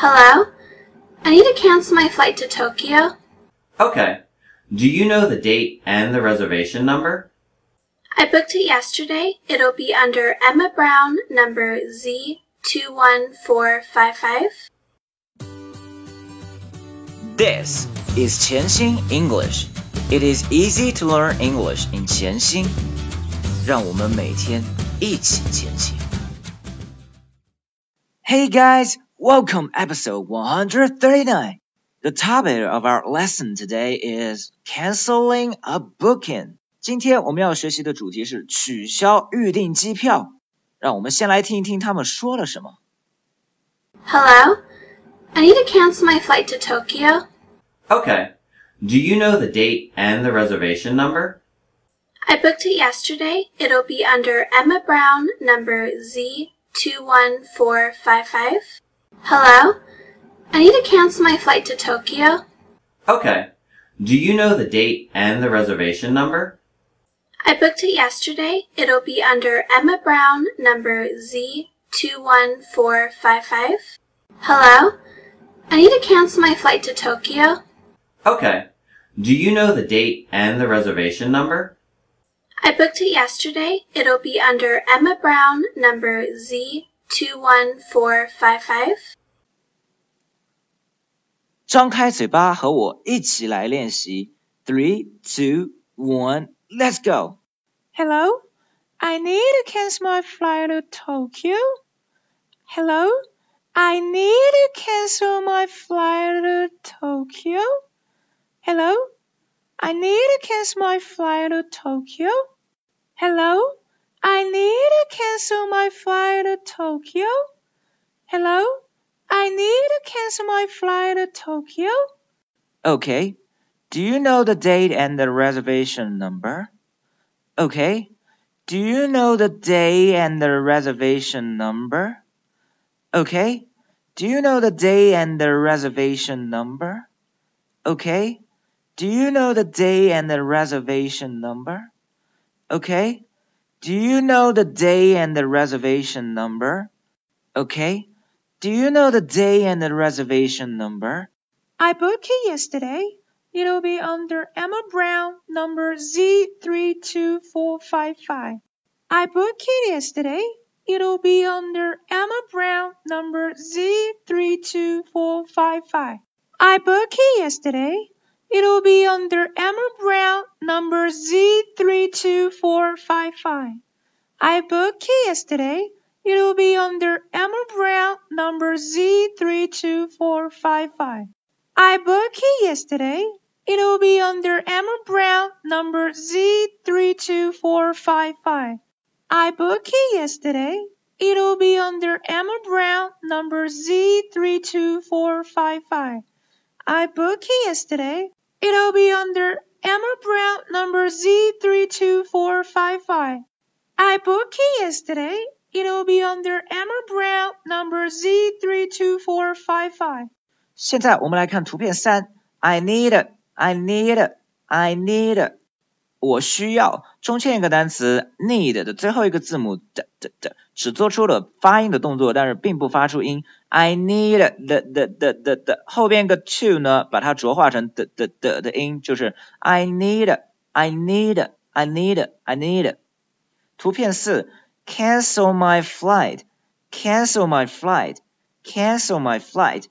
Hello? I need to cancel my flight to Tokyo. Okay. Do you know the date and the reservation number? I booked it yesterday. It'll be under Emma Brown, number Z21455. This is 潜心 English. It is easy to learn English in 潜心。让我们每天一起前行。Hey guys, welcome episode 139. The topic of our lesson today is canceling a booking. 今天我们要学习的主题是取消预订机票。让我们先来听一听他们说了什么。Hello? I need to cancel my flight to Tokyo. Okay. Do you know the date and the reservation number? I booked it yesterday. It'll be under Emma Brown, number Z21455. Hello? I need to cancel my flight to Tokyo. Okay. Do you know the date and the reservation number? I booked it yesterday. It'll be under Emma Brown, number Z21455. Hello? I need to cancel my flight to Tokyo. Okay. Do you know the date and the reservation number? I booked it yesterday. It'll be under Emma Brown, number Z21455. 张开嘴巴和我一起来练习。Three, two, one, let's go. Hello, I need to cancel my flight to Tokyo. Hello, I need to cancel my flight to Tokyo. Hello, I need to cancel my flight to Tokyo. Hello, I need to cancel my flight to Tokyo. Hello, I need to cancel my flight to Tokyo. Okay. Do you know the date and the reservation number? Okay. Do you know the day and the reservation number? Okay. Do you know the day and the reservation number? Okay. Do you know the day and the reservation number? Okay. Do you know the day and the reservation number? Okay. Do you know the day and the reservation number? I booked it yesterday. It'll be under Emma Brown, number Z32455. I booked it yesterday. It'll be under Emma Brown, number Z32455. I booked it yesterday. It'll be under Emma Brown, number Z32455. I booked it yesterday. It'll be under Emma Brown, number Z32455. I booked it yesterday. It'll be under Emma Brown, number Z32455. I booked it yesterday. It'll be under Emma Brown, number Z32455. I booked it yesterday. It'll be under Emma Brown, number Z32455. I booked it yesterday. It'll be under Emma Brown, number Z32455. 现在我们来看图片三。I need, I need, I need。 我需要中间一个单词 need 的最后一个字母的的的，只做出了发音的动作，但是并不发出音。I need the the the the the 后边个 to 呢，把它浊化成的的的的音，就是 I need, I need, I need, I need。图片四，cancel my flight, cancel my flight, cancel my flight。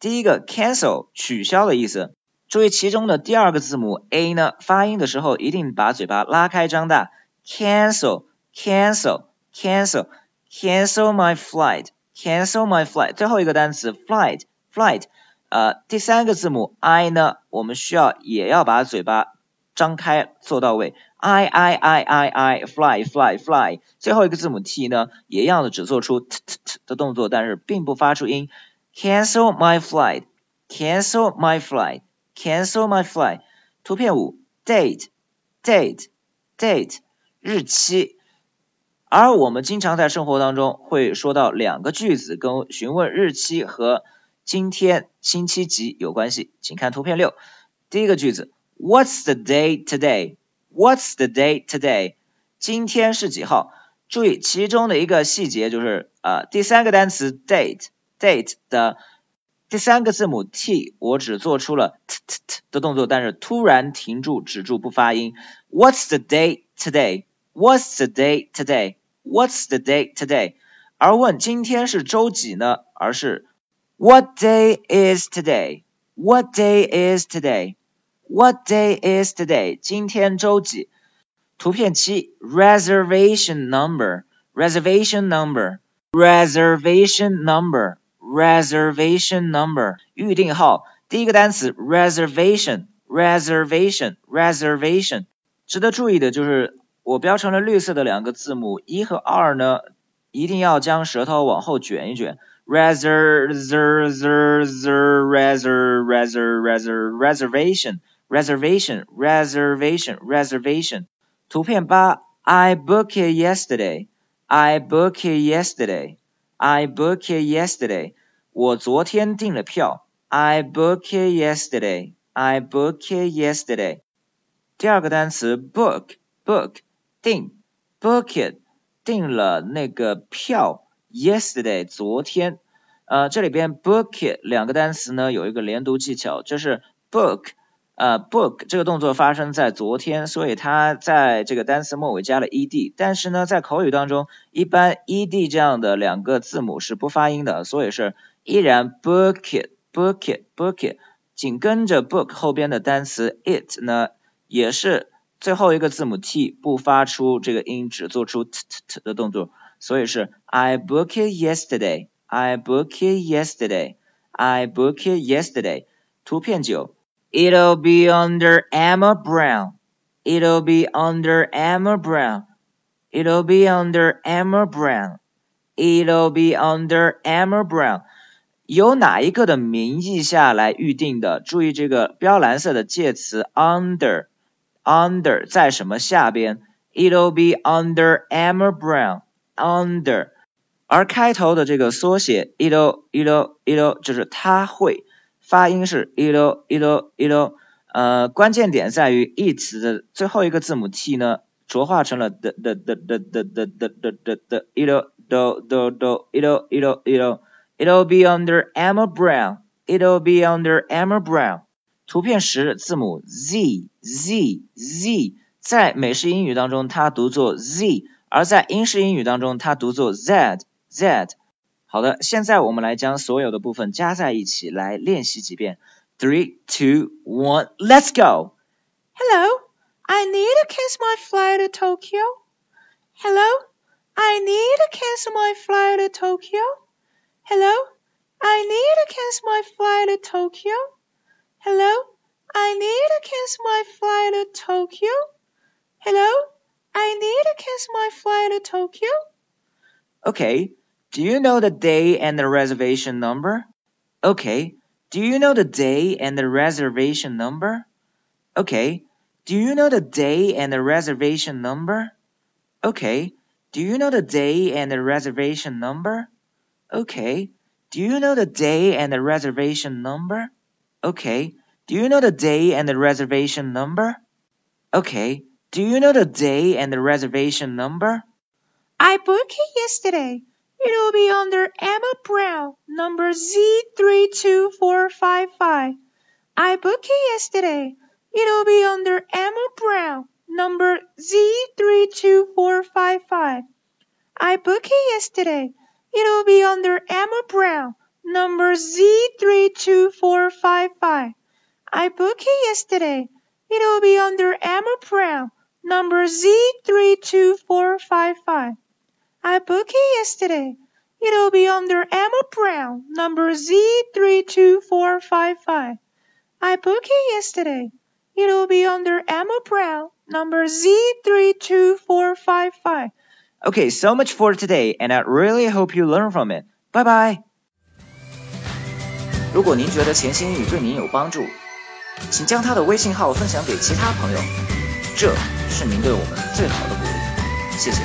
第一个 cancel 取消的意思。注意其中的第二个字母 a 呢，发音的时候一定把嘴巴拉开张大。cancel cancel cancel cancel my flight cancel my flight 最后一个单词 flight flight 呃第三个字母 i 呢，我们需要也要把嘴巴张开做到位。i i i i i fly fly fly 最后一个字母 t 呢，也一样的只做出 t t t 的动作，但是并不发出音。cancel my flight cancel my flight Cancel my flight。图片五，date，date，date，日期。而我们经常在生活当中会说到两个句子，跟询问日期和今天星期几有关系。请看图片六，第一个句子，What's the date today？What's the date today？今天是几号？注意其中的一个细节就是，呃，第三个单词 date，date 的第三个字母 t，我只做出了 t t t 的动作，但是突然停住，止住不发音。What's the day today？What's the day today？What's the day today？而问今天是周几呢？而是 What day is today？What day is today？What day is today？今天周几？图片七，reservation number，reservation number，reservation number，reservation number，预定号。第一个单词 reservation，reservation，reservation。值得注意的就是我标成了绿色的两个字母一和二呢。一定要将舌头往后卷一卷。reser zer zer zer reser reser reser reservation reservation reservation reservation。图片八，I booked it yesterday. I booked it yesterday. I booked it yesterday. 我昨天订了票。I booked it yesterday. I booked it yesterday. 第二个单词 book book 订 book it 订了那个票，yesterday 昨天，呃，这里边 book it 两个单词呢有一个连读技巧，就是 book，呃，book 这个动作发生在昨天，所以它在这个单词末尾加了 ed，但是呢，在口语当中，一般 ed 这样的两个字母是不发音的，所以是依然 book it，book it，book it，紧跟着 book 后边的单词 it 呢，也是。最后一个字母 t 不发出这个音，只做出 t t t 的动作，所以是 I book it yesterday. I book it yesterday. I book it yesterday. 图片九，It'll be under Emma Brown. It'll be under Emma Brown. It'll be under Emma Brown. It'll be under Emma Brown. 由哪一个的名义下来预定的？注意这个标蓝色的介词 under。under 在什么下边？It'll be under Emma Brown under，而开头的这个缩写 it'll it'll it'll 就是它会，发音是 it'll it'll it'll，呃，关键点在于 it 的最后一个字母 t 呢，浊化成了的的的的的的的的的的 it'll do do do it'll it'll it'll it'll be under Emma Brown it'll be under Emma Brown。图片十，字母 z z z，在美式英语当中它读作 z，而在英式英语当中它读作 z z。好的，现在我们来将所有的部分加在一起来练习几遍。Three, two, one, let's go. Hello, I need to cancel my flight to Tokyo. Hello, I need to cancel my flight to Tokyo. Hello, I need to cancel my flight to Tokyo. Hello? I need to cancel my flight to Tokyo. Hello? I need to cancel my flight to Tokyo. Okay. Do you know the day and the reservation number? Okay. Do you know the day and the reservation number? Okay. Do you know the day and the reservation number? Okay. Do you know the day and the reservation number? Okay. Do you know the day and the reservation number? Okay. Do you know the day and the reservation number? Okay. Do you know the day and the reservation number? I booked it yesterday. It'll be under Emma Brown, number Z32455. I booked it yesterday. It'll be under Emma Brown, number Z32455. I booked it yesterday. It'll be under Emma Brown, number Z32455. I booked it yesterday. It'll be under Emma Brown, number Z32455. I booked it yesterday. It'll be under Emma Brown, number Z32455. I booked it yesterday. It'll be under Emma Brown, number Z32455. Okay, so much for today, and I really hope you learn from it. Bye bye. 如果您觉得潜心英语对您有帮助，请将他的微信号分享给其他朋友，这是您对我们最好的鼓励。谢谢。